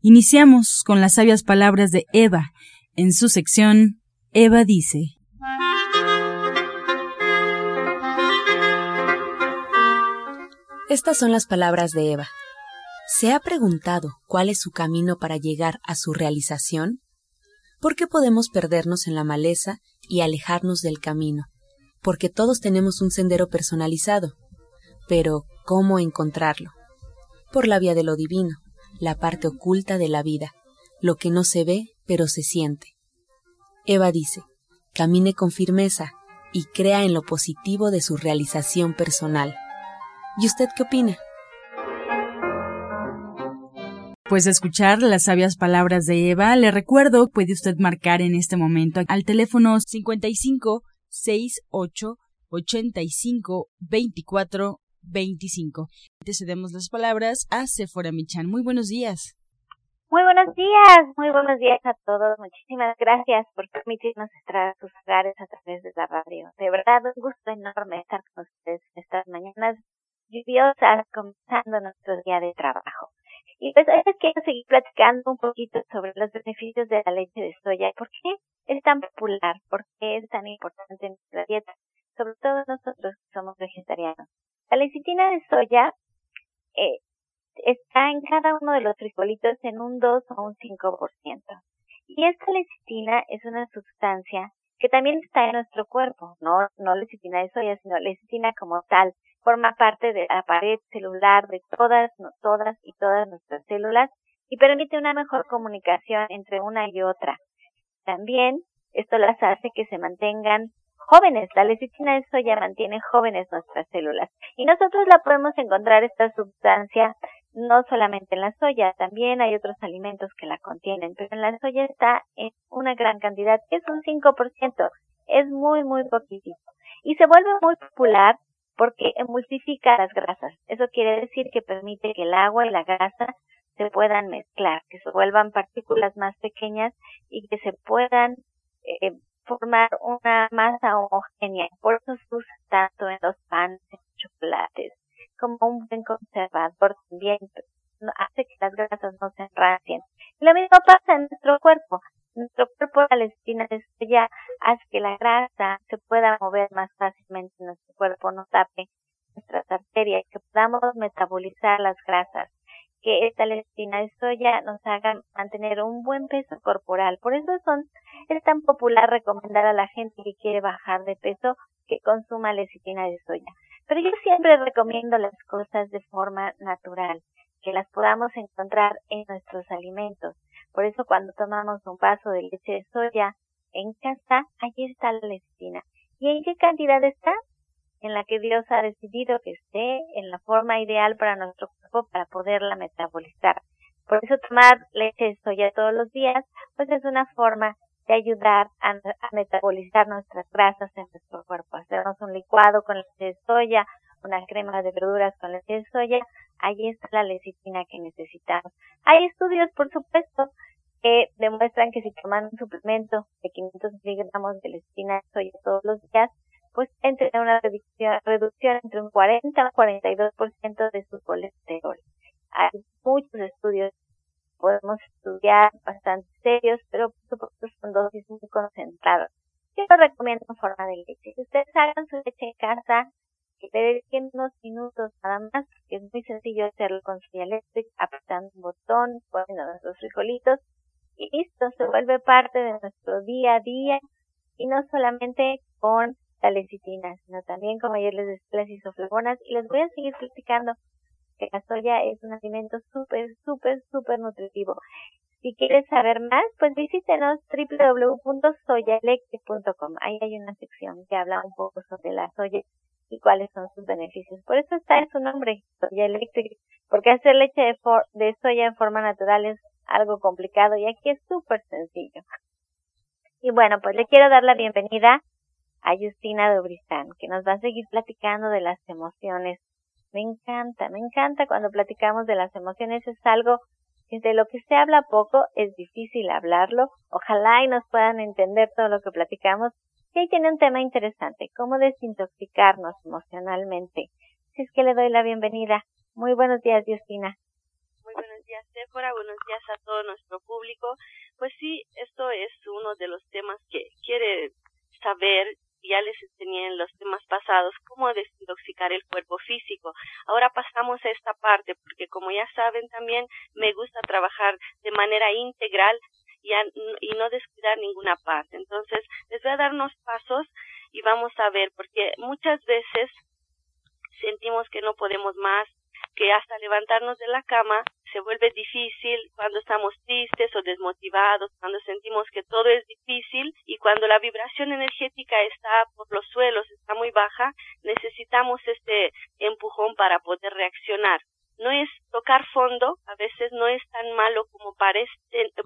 Iniciamos con las sabias palabras de Eva. En su sección, Eva dice. Estas son las palabras de Eva. ¿Se ha preguntado cuál es su camino para llegar a su realización? ¿Por qué podemos perdernos en la maleza y alejarnos del camino? Porque todos tenemos un sendero personalizado. Pero, ¿cómo encontrarlo? Por la vía de lo divino, la parte oculta de la vida, lo que no se ve pero se siente. Eva dice, camine con firmeza y crea en lo positivo de su realización personal. ¿Y usted qué opina? Pues escuchar las sabias palabras de Eva, le recuerdo, puede usted marcar en este momento al teléfono 55 68 85 24 25. Te cedemos las palabras a Sephora Michan. Muy buenos días. Muy buenos días, muy buenos días a todos. Muchísimas gracias por permitirnos entrar a sus hogares a través de la radio. De verdad, un gusto enorme estar con ustedes en estas mañanas lluviosas, comenzando nuestro día de trabajo. Y pues hoy les quiero seguir platicando un poquito sobre los beneficios de la leche de soya. ¿Por qué es tan popular? ¿Por qué es tan importante en nuestra dieta? Sobre todo nosotros que somos vegetarianos. La lecitina de soya eh, está en cada uno de los frijolitos en un 2 o un 5%. Y esta lecitina es una sustancia que también está en nuestro cuerpo, no, no lecitina de soya, sino lecitina como tal. Forma parte de la pared celular de todas, no, todas y todas nuestras células y permite una mejor comunicación entre una y otra. También esto las hace que se mantengan jóvenes. La lecitina de soya mantiene jóvenes nuestras células. Y nosotros la podemos encontrar esta sustancia no solamente en la soya, también hay otros alimentos que la contienen, pero en la soya está en una gran cantidad, que es un 5%, es muy, muy poquitito. Y se vuelve muy popular porque emulsifica las grasas. Eso quiere decir que permite que el agua y la grasa se puedan mezclar, que se vuelvan partículas más pequeñas y que se puedan eh, formar una masa homogénea. Por eso se usa tanto en los panes, en los chocolates, como un buen conservador también. Hace que las grasas no se enracien. Lo mismo pasa en nuestro cuerpo. Nuestro cuerpo, de soya, hace que la grasa se pueda mover más fácilmente en nuestro cuerpo, no tape nuestras arterias, que podamos metabolizar las grasas que esta lectina de soya nos haga mantener un buen peso corporal. Por eso son, es tan popular recomendar a la gente que quiere bajar de peso que consuma lecitina de soya. Pero yo siempre recomiendo las cosas de forma natural, que las podamos encontrar en nuestros alimentos. Por eso cuando tomamos un vaso de leche de soya en casa, allí está la lecitina. ¿Y en qué cantidad está? En la que Dios ha decidido que esté en la forma ideal para nuestro cuerpo para poderla metabolizar. Por eso tomar leche de soya todos los días, pues es una forma de ayudar a, metabolizar nuestras grasas en nuestro cuerpo. Hacernos un licuado con leche de soya, una crema de verduras con leche de soya, ahí está la lecitina que necesitamos. Hay estudios, por supuesto, que demuestran que si toman un suplemento de 500 miligramos de lecitina de soya todos los días, pues entre una reducción, entre un 40 y un 42% de su colesterol. Hay muchos estudios, podemos estudiar bastante serios, pero por supuesto son dosis muy concentradas. Yo lo recomiendo en forma de leche. Si ustedes hagan su leche en casa, que le dediquen unos minutos nada más, que es muy sencillo hacerlo con su apretando un botón, poniendo nuestros frijolitos, y listo, se vuelve parte de nuestro día a día, y no solamente con la lecitina, sino también, como ayer les decía, las isoflavonas. Y les voy a seguir platicando que la soya es un alimento súper, súper, súper nutritivo. Si quieres saber más, pues visítenos www.soyaelectric.com. Ahí hay una sección que habla un poco sobre la soya y cuáles son sus beneficios. Por eso está en su nombre, Soya Electric, porque hacer leche de, de soya en forma natural es algo complicado y aquí es súper sencillo. Y bueno, pues le quiero dar la bienvenida a Justina Dobristán, que nos va a seguir platicando de las emociones. Me encanta, me encanta cuando platicamos de las emociones, es algo que de lo que se habla poco es difícil hablarlo. Ojalá y nos puedan entender todo lo que platicamos. Y ahí tiene un tema interesante, cómo desintoxicarnos emocionalmente. Si es que le doy la bienvenida. Muy buenos días, Justina. Muy buenos días, Sephora. Buenos días a todo nuestro público. Pues sí, esto es uno de los temas que quiere saber ya les enseñé en los temas pasados cómo desintoxicar el cuerpo físico. Ahora pasamos a esta parte porque como ya saben también me gusta trabajar de manera integral y, y no descuidar ninguna parte. Entonces les voy a dar unos pasos y vamos a ver porque muchas veces sentimos que no podemos más, que hasta levantarnos de la cama se vuelve difícil cuando estamos tristes o desmotivados, cuando sentimos que todo es difícil y cuando la vibración energética está por los suelos, está muy baja, necesitamos este empujón para poder reaccionar. No es tocar fondo, a veces no es tan malo como parece,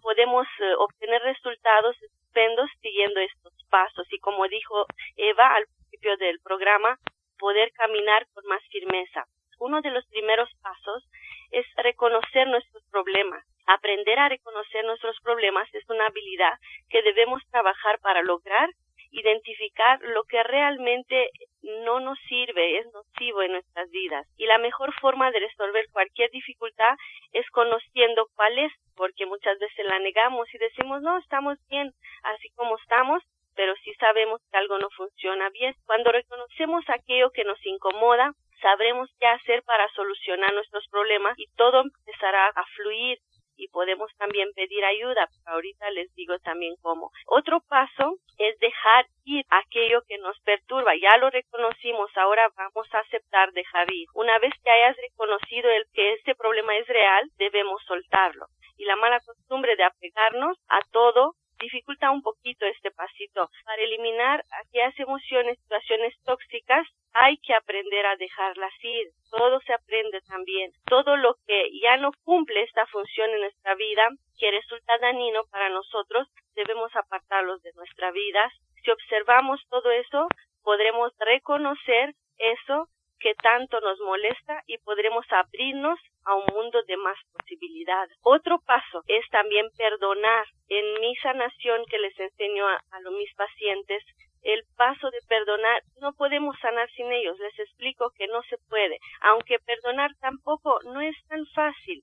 podemos eh, obtener resultados estupendos siguiendo estos pasos y como dijo Eva al principio del programa, poder caminar con más firmeza uno de los primeros pasos es reconocer nuestros problemas. Aprender a reconocer nuestros problemas es una habilidad que debemos trabajar para lograr identificar lo que realmente no nos sirve, es nocivo en nuestras vidas. Y la mejor forma de resolver cualquier dificultad es conociendo cuál es, porque muchas veces la negamos y decimos, no, estamos bien así como estamos, pero sí sabemos que algo no funciona bien. Cuando reconocemos aquello que nos incomoda, sabremos qué hacer para solucionar nuestros problemas y todo empezará a fluir y podemos también pedir ayuda. Ahorita les digo también cómo. Otro paso es dejar ir aquello que nos perturba. Ya lo reconocimos, ahora vamos a aceptar dejar ir. Una vez que hayas reconocido el que este problema es real, debemos soltarlo. Y la mala costumbre de apegarnos a todo dificulta un poquito este pasito. Para eliminar aquellas emociones, situaciones tóxicas, hay que aprender a dejarlas ir. Todo se aprende también. Todo lo que ya no cumple esta función en nuestra vida, que resulta dañino para nosotros, debemos apartarlos de nuestra vida. Si observamos todo eso, podremos reconocer eso que tanto nos molesta y podremos abrirnos a un mundo de más posibilidades. Otro paso es también perdonar. En mi sanación que les enseño a, a mis pacientes, el paso de perdonar, no podemos sanar sin ellos. Les explico que no se puede. Aunque perdonar tampoco no es tan fácil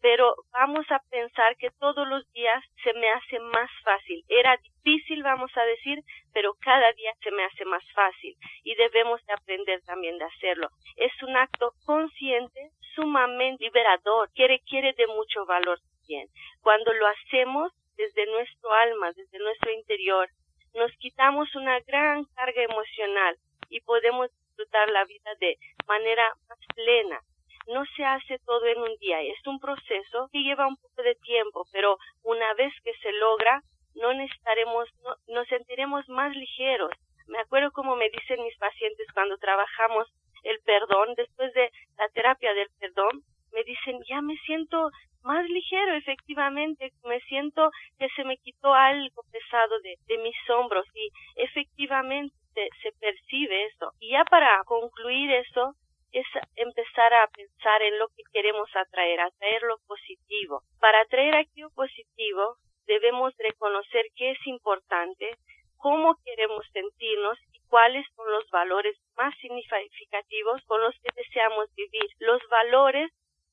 pero vamos a pensar que todos los días se me hace más fácil. Era difícil, vamos a decir, pero cada día se me hace más fácil y debemos de aprender también de hacerlo. Es un acto consciente, sumamente liberador, que requiere de mucho valor también. Cuando lo hacemos desde nuestro alma, desde nuestro interior, nos quitamos una gran carga emocional y podemos disfrutar la vida de manera más plena, no se hace todo en un día, es un proceso que lleva un poco de tiempo, pero una vez que se logra, no necesitaremos, no, nos sentiremos más ligeros. Me acuerdo como me dicen mis pacientes cuando trabajamos el perdón, después de la terapia del perdón, me dicen, ya me siento más ligero, efectivamente, me siento que se me quitó algo pesado de, mis hombros y efectivamente se, se percibe eso. Y ya para concluir eso, es empezar a pensar en lo que queremos atraer, atraer lo positivo. Para atraer aquello positivo, debemos reconocer qué es importante, cómo queremos sentirnos y cuáles son los valores más significativos con los que deseamos vivir. Los valores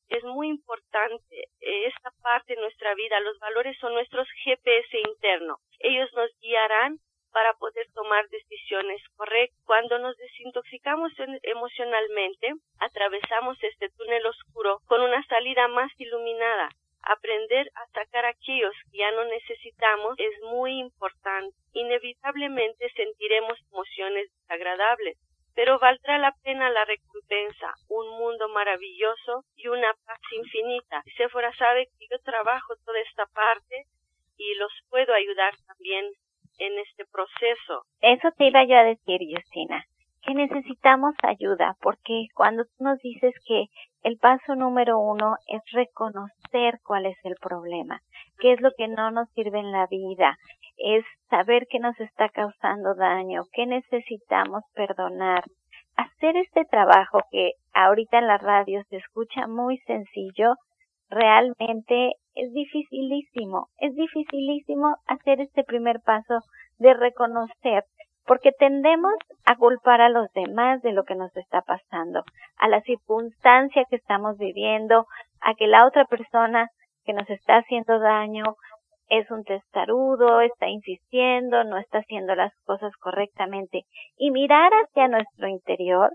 es muy importante esta parte de nuestra vida. Los valores son nuestros GPS internos. Ellos nos guiarán para poder tomar decisiones correctas. Cuando nos desintoxicamos emocionalmente, atravesamos este túnel oscuro con una salida más iluminada. Aprender a sacar aquellos que ya no necesitamos es muy importante. Inevitablemente sentiremos emociones desagradables, pero valdrá la pena la recompensa, un mundo maravilloso y una paz infinita. Sephora sabe que yo trabajo toda esta parte y los puedo ayudar también en este proceso. Eso te iba yo a decir, Justina, que necesitamos ayuda, porque cuando tú nos dices que el paso número uno es reconocer cuál es el problema, qué es lo que no nos sirve en la vida, es saber qué nos está causando daño, qué necesitamos perdonar. Hacer este trabajo que ahorita en la radio se escucha muy sencillo, realmente es dificilísimo, es dificilísimo hacer este primer paso de reconocer porque tendemos a culpar a los demás de lo que nos está pasando, a la circunstancia que estamos viviendo, a que la otra persona que nos está haciendo daño es un testarudo, está insistiendo, no está haciendo las cosas correctamente. Y mirar hacia nuestro interior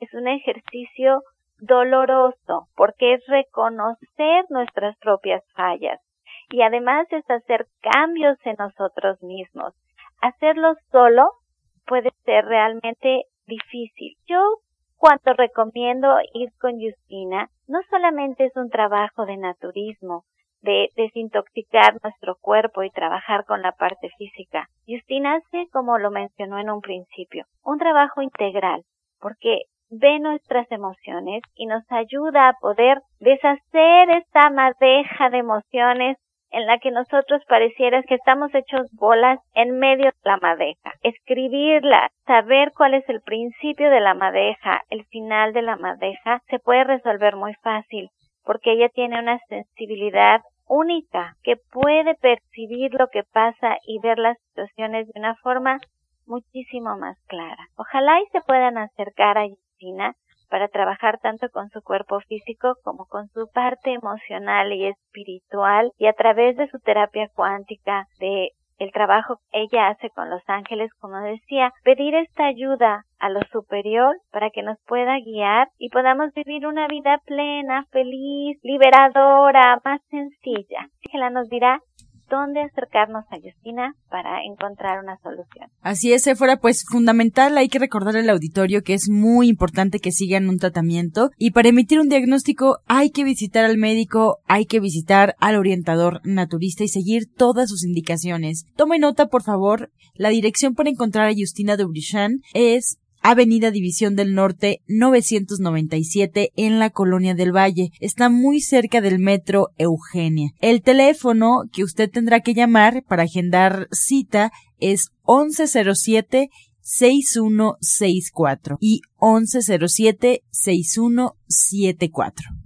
es un ejercicio doloroso porque es reconocer nuestras propias fallas y además es hacer cambios en nosotros mismos. Hacerlo solo puede ser realmente difícil. Yo cuando recomiendo ir con Justina, no solamente es un trabajo de naturismo, de desintoxicar nuestro cuerpo y trabajar con la parte física. Justina hace, como lo mencionó en un principio, un trabajo integral, porque ve nuestras emociones y nos ayuda a poder deshacer esta madeja de emociones en la que nosotros pareciera que estamos hechos bolas en medio de la madeja. Escribirla, saber cuál es el principio de la madeja, el final de la madeja, se puede resolver muy fácil, porque ella tiene una sensibilidad única que puede percibir lo que pasa y ver las situaciones de una forma muchísimo más clara. Ojalá y se puedan acercar a Para trabajar tanto con su cuerpo físico como con su parte emocional y espiritual y a través de su terapia cuántica, de el trabajo que ella hace con los ángeles, como decía, pedir esta ayuda a lo superior para que nos pueda guiar y podamos vivir una vida plena, feliz, liberadora, más sencilla. Ángela nos dirá dónde acercarnos a Justina para encontrar una solución. Así es, fuera pues fundamental, hay que recordar al auditorio que es muy importante que sigan un tratamiento y para emitir un diagnóstico hay que visitar al médico, hay que visitar al orientador naturista y seguir todas sus indicaciones. Tome nota, por favor, la dirección para encontrar a Justina Dubrichan es Avenida División del Norte 997 en la Colonia del Valle. Está muy cerca del metro Eugenia. El teléfono que usted tendrá que llamar para agendar cita es 1107 6164 y 1107 6174.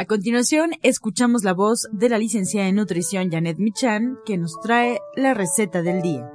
A continuación, escuchamos la voz de la licenciada en nutrición Janet Michan, que nos trae la receta del día.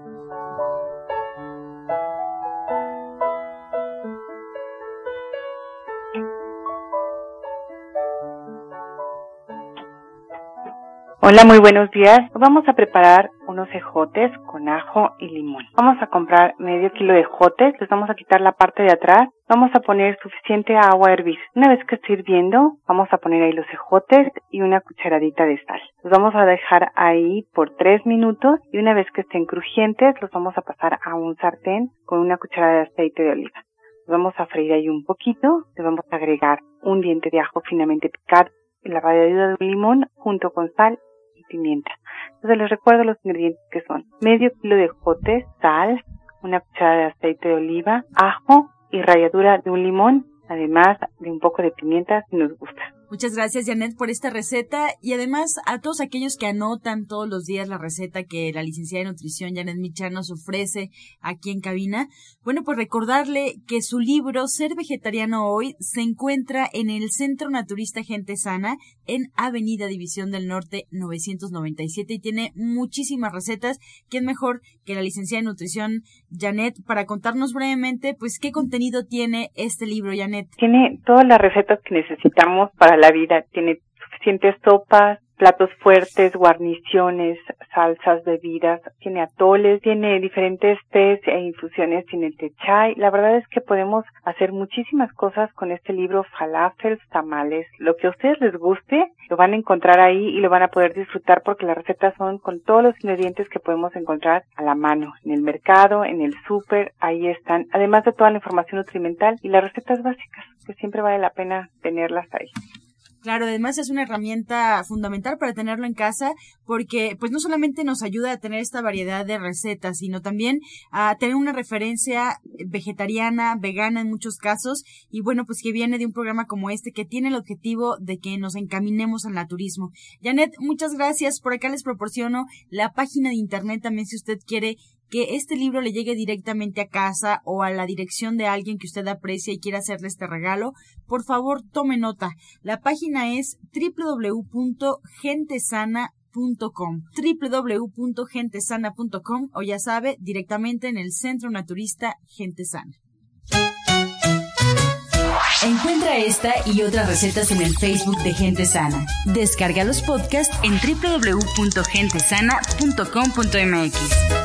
Hola, muy buenos días. Vamos a preparar unos ejotes con ajo y limón. Vamos a comprar medio kilo de ejotes, les vamos a quitar la parte de atrás, vamos a poner suficiente agua a hervir. Una vez que esté hirviendo, vamos a poner ahí los ejotes y una cucharadita de sal. Los vamos a dejar ahí por tres minutos y una vez que estén crujientes, los vamos a pasar a un sartén con una cucharada de aceite de oliva. Los vamos a freír ahí un poquito, le vamos a agregar un diente de ajo finamente picado, la ralladura de un limón junto con sal pimienta. Entonces les recuerdo los ingredientes que son medio kilo de jotes, sal, una cucharada de aceite de oliva, ajo y ralladura de un limón, además de un poco de pimienta si nos gusta. Muchas gracias, Janet, por esta receta y además a todos aquellos que anotan todos los días la receta que la licenciada de nutrición Janet Michan nos ofrece aquí en cabina. Bueno, pues recordarle que su libro Ser Vegetariano Hoy se encuentra en el Centro Naturista Gente Sana en Avenida División del Norte 997 y tiene muchísimas recetas. ¿Quién mejor que la licenciada de nutrición Janet para contarnos brevemente pues qué contenido tiene este libro, Janet? Tiene todas las recetas que necesitamos para la vida, tiene suficientes sopas, platos fuertes, guarniciones, salsas, bebidas, tiene atoles, tiene diferentes tés e infusiones, tiene chai. La verdad es que podemos hacer muchísimas cosas con este libro, falafels, tamales, lo que a ustedes les guste, lo van a encontrar ahí y lo van a poder disfrutar porque las recetas son con todos los ingredientes que podemos encontrar a la mano, en el mercado, en el súper, ahí están, además de toda la información nutrimental y las recetas básicas, que siempre vale la pena tenerlas ahí. Claro, además es una herramienta fundamental para tenerlo en casa porque pues no solamente nos ayuda a tener esta variedad de recetas, sino también a tener una referencia vegetariana, vegana en muchos casos y bueno, pues que viene de un programa como este que tiene el objetivo de que nos encaminemos al naturismo. Janet, muchas gracias. Por acá les proporciono la página de internet también si usted quiere que este libro le llegue directamente a casa o a la dirección de alguien que usted aprecia y quiera hacerle este regalo, por favor tome nota. La página es www.gentesana.com www.gentesana.com o ya sabe, directamente en el Centro Naturista Gente Sana. Encuentra esta y otras recetas en el Facebook de Gente Sana. Descarga los podcasts en www.gentesana.com.mx.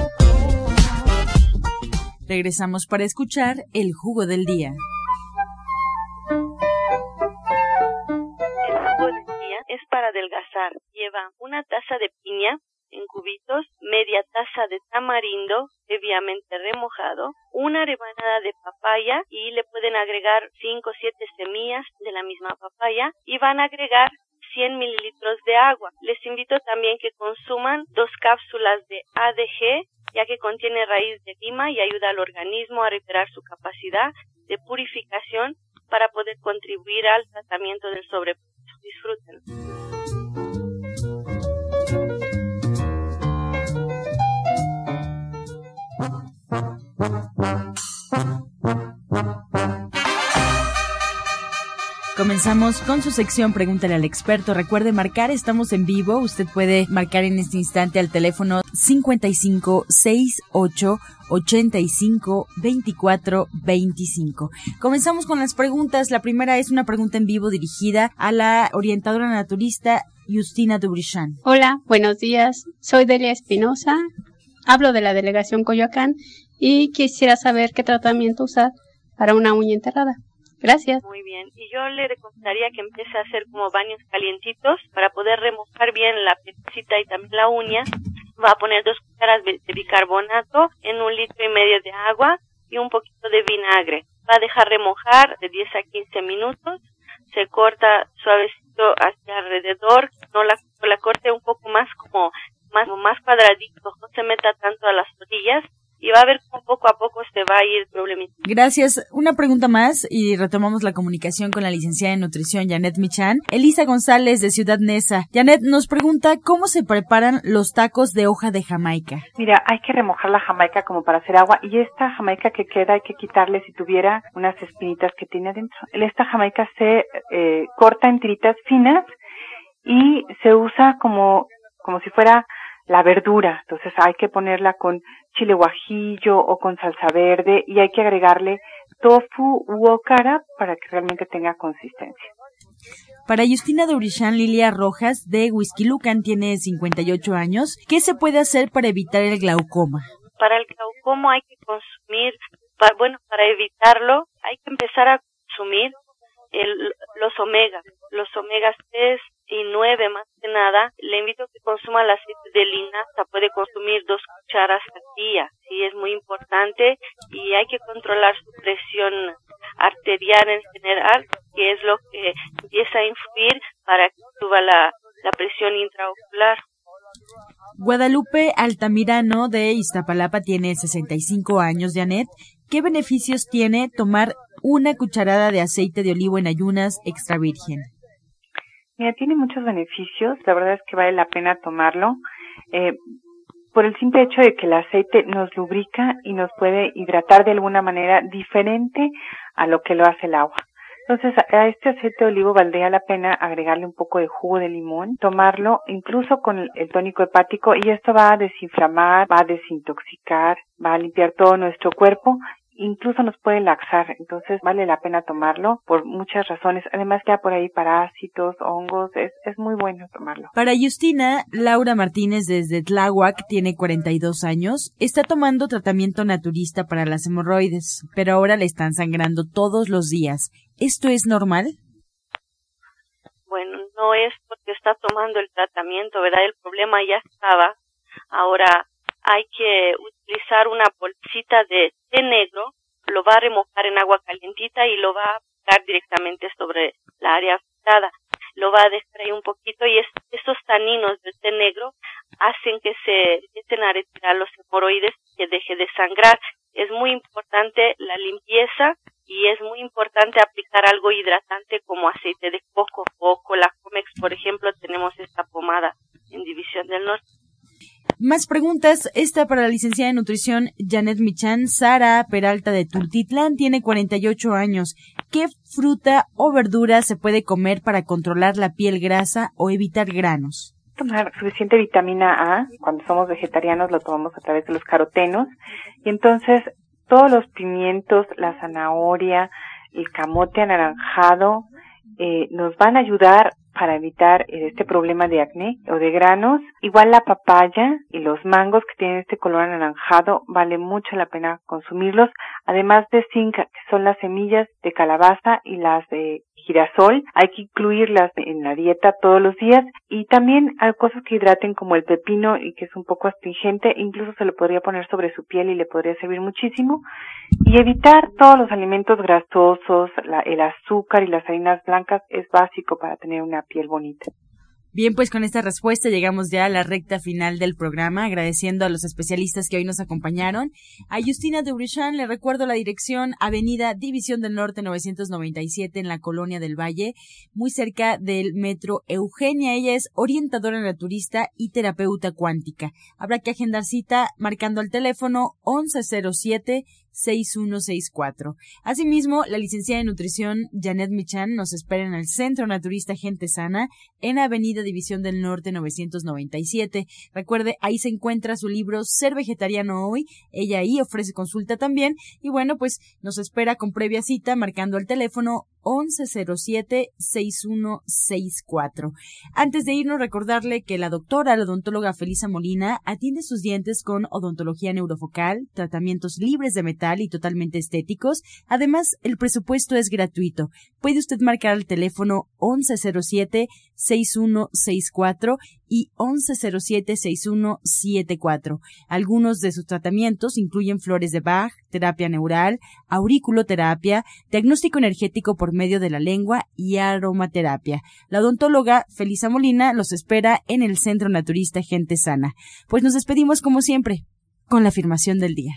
Regresamos para escuchar el jugo del día. El jugo del día es para adelgazar. Lleva una taza de piña en cubitos, media taza de tamarindo previamente remojado, una rebanada de papaya y le pueden agregar 5 o 7 semillas de la misma papaya y van a agregar 100 mililitros de agua. Les invito también que consuman dos cápsulas de ADG ya que contiene raíz de lima y ayuda al organismo a recuperar su capacidad de purificación para poder contribuir al tratamiento del sobrepeso. Disfruten. Comenzamos con su sección Pregúntale al experto. Recuerde marcar, estamos en vivo. Usted puede marcar en este instante al teléfono 5568 85 24 25. Comenzamos con las preguntas. La primera es una pregunta en vivo dirigida a la orientadora naturista Justina Dubrichan. Hola, buenos días. Soy Delia Espinosa. Hablo de la delegación Coyoacán y quisiera saber qué tratamiento usar para una uña enterrada. Gracias. Muy bien. Y yo le recomendaría que empiece a hacer como baños calientitos para poder remojar bien la piecita y también la uña. Va a poner dos cucharas de bicarbonato en un litro y medio de agua y un poquito de vinagre. Va a dejar remojar de 10 a 15 minutos. Se corta suavecito hacia alrededor. No la, la corte un poco más como más, más cuadradito. No se meta tanto a las orillas y va a ver cómo poco a poco se va a ir el problema. Gracias. Una pregunta más y retomamos la comunicación con la licenciada en nutrición Janet Michan. Elisa González de Ciudad Neza. Janet nos pregunta cómo se preparan los tacos de hoja de Jamaica. Mira, hay que remojar la Jamaica como para hacer agua y esta Jamaica que queda hay que quitarle si tuviera unas espinitas que tiene adentro. Esta Jamaica se eh, corta en tiritas finas y se usa como como si fuera la verdura. Entonces hay que ponerla con chile guajillo o con salsa verde y hay que agregarle tofu u okara para que realmente tenga consistencia. Para Justina Durishan Lilia Rojas de Whisky Lucan tiene 58 años. ¿Qué se puede hacer para evitar el glaucoma? Para el glaucoma hay que consumir, bueno, para evitarlo hay que empezar a consumir el, los omegas, los omegas 3 y 9 más que nada, le invito a que consuma el aceite de linaza, puede consumir dos cucharas al día, sí es muy importante y hay que controlar su presión arterial en general, que es lo que empieza a influir para que suba la, la presión intraocular. Guadalupe Altamirano de Iztapalapa tiene 65 años, Janet. ¿Qué beneficios tiene tomar una cucharada de aceite de olivo en ayunas extra virgen? Mira, tiene muchos beneficios, la verdad es que vale la pena tomarlo. Eh, por el simple hecho de que el aceite nos lubrica y nos puede hidratar de alguna manera diferente a lo que lo hace el agua. Entonces, a este aceite de olivo valdría la pena agregarle un poco de jugo de limón, tomarlo incluso con el tónico hepático y esto va a desinflamar, va a desintoxicar, va a limpiar todo nuestro cuerpo incluso nos puede laxar, entonces vale la pena tomarlo por muchas razones. Además ya por ahí parásitos, hongos, es, es muy bueno tomarlo. Para Justina, Laura Martínez desde Tláhuac tiene 42 años, está tomando tratamiento naturista para las hemorroides, pero ahora le están sangrando todos los días. ¿Esto es normal? Bueno, no es porque está tomando el tratamiento, ¿verdad? El problema ya estaba. Ahora hay que utilizar una bolsita de té negro, lo va a remojar en agua calientita y lo va a aplicar directamente sobre la área afectada. Lo va a dejar ahí un poquito y esos taninos del té negro hacen que se empiecen a retirar los hemorroides que deje de sangrar. Es muy importante la limpieza y es muy importante aplicar algo hidratante como aceite de coco o Colacomex, por ejemplo, tenemos esta pomada en División del Norte más preguntas. Esta para la licenciada de nutrición Janet Michan. Sara Peralta de Tultitlán tiene 48 años. ¿Qué fruta o verdura se puede comer para controlar la piel grasa o evitar granos? Tomar suficiente vitamina A. Cuando somos vegetarianos lo tomamos a través de los carotenos. Y entonces todos los pimientos, la zanahoria, el camote anaranjado, eh, nos van a ayudar para evitar eh, este problema de acné o de granos. Igual la papaya y los mangos que tienen este color anaranjado vale mucho la pena consumirlos. Además de zinc, que son las semillas de calabaza y las de girasol, hay que incluirlas en la dieta todos los días y también hay cosas que hidraten como el pepino y que es un poco astringente, incluso se lo podría poner sobre su piel y le podría servir muchísimo y evitar todos los alimentos grasosos, el azúcar y las harinas blancas es básico para tener una piel bonita. Bien, pues con esta respuesta llegamos ya a la recta final del programa, agradeciendo a los especialistas que hoy nos acompañaron. A Justina de Dubrichan le recuerdo la dirección Avenida División del Norte 997 en la Colonia del Valle, muy cerca del Metro Eugenia. Ella es orientadora naturista y terapeuta cuántica. Habrá que agendar cita marcando el teléfono 1107 6164. Asimismo, la licenciada de nutrición Janet Michan nos espera en el Centro Naturista Gente Sana en Avenida División del Norte 997. Recuerde, ahí se encuentra su libro Ser Vegetariano Hoy. Ella ahí ofrece consulta también. Y bueno, pues nos espera con previa cita marcando el teléfono 1107-6164. Antes de irnos, recordarle que la doctora, la odontóloga Felisa Molina, atiende sus dientes con odontología neurofocal, tratamientos libres de metal y totalmente estéticos. Además, el presupuesto es gratuito. Puede usted marcar el teléfono 1107-6164 y 1107-6174. Algunos de sus tratamientos incluyen flores de Bach, terapia neural, auriculoterapia, diagnóstico energético por medio de la lengua y aromaterapia. La odontóloga Felisa Molina los espera en el Centro Naturista Gente Sana. Pues nos despedimos como siempre con la afirmación del día.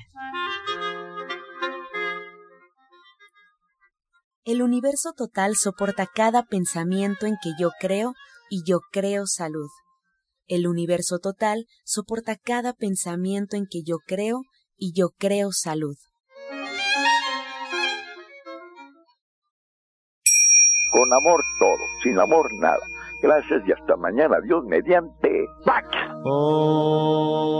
El universo total soporta cada pensamiento en que yo creo y yo creo salud. El universo total soporta cada pensamiento en que yo creo y yo creo salud. Con amor todo, sin amor nada. Gracias y hasta mañana. Dios mediante. ¡Pax! Oh.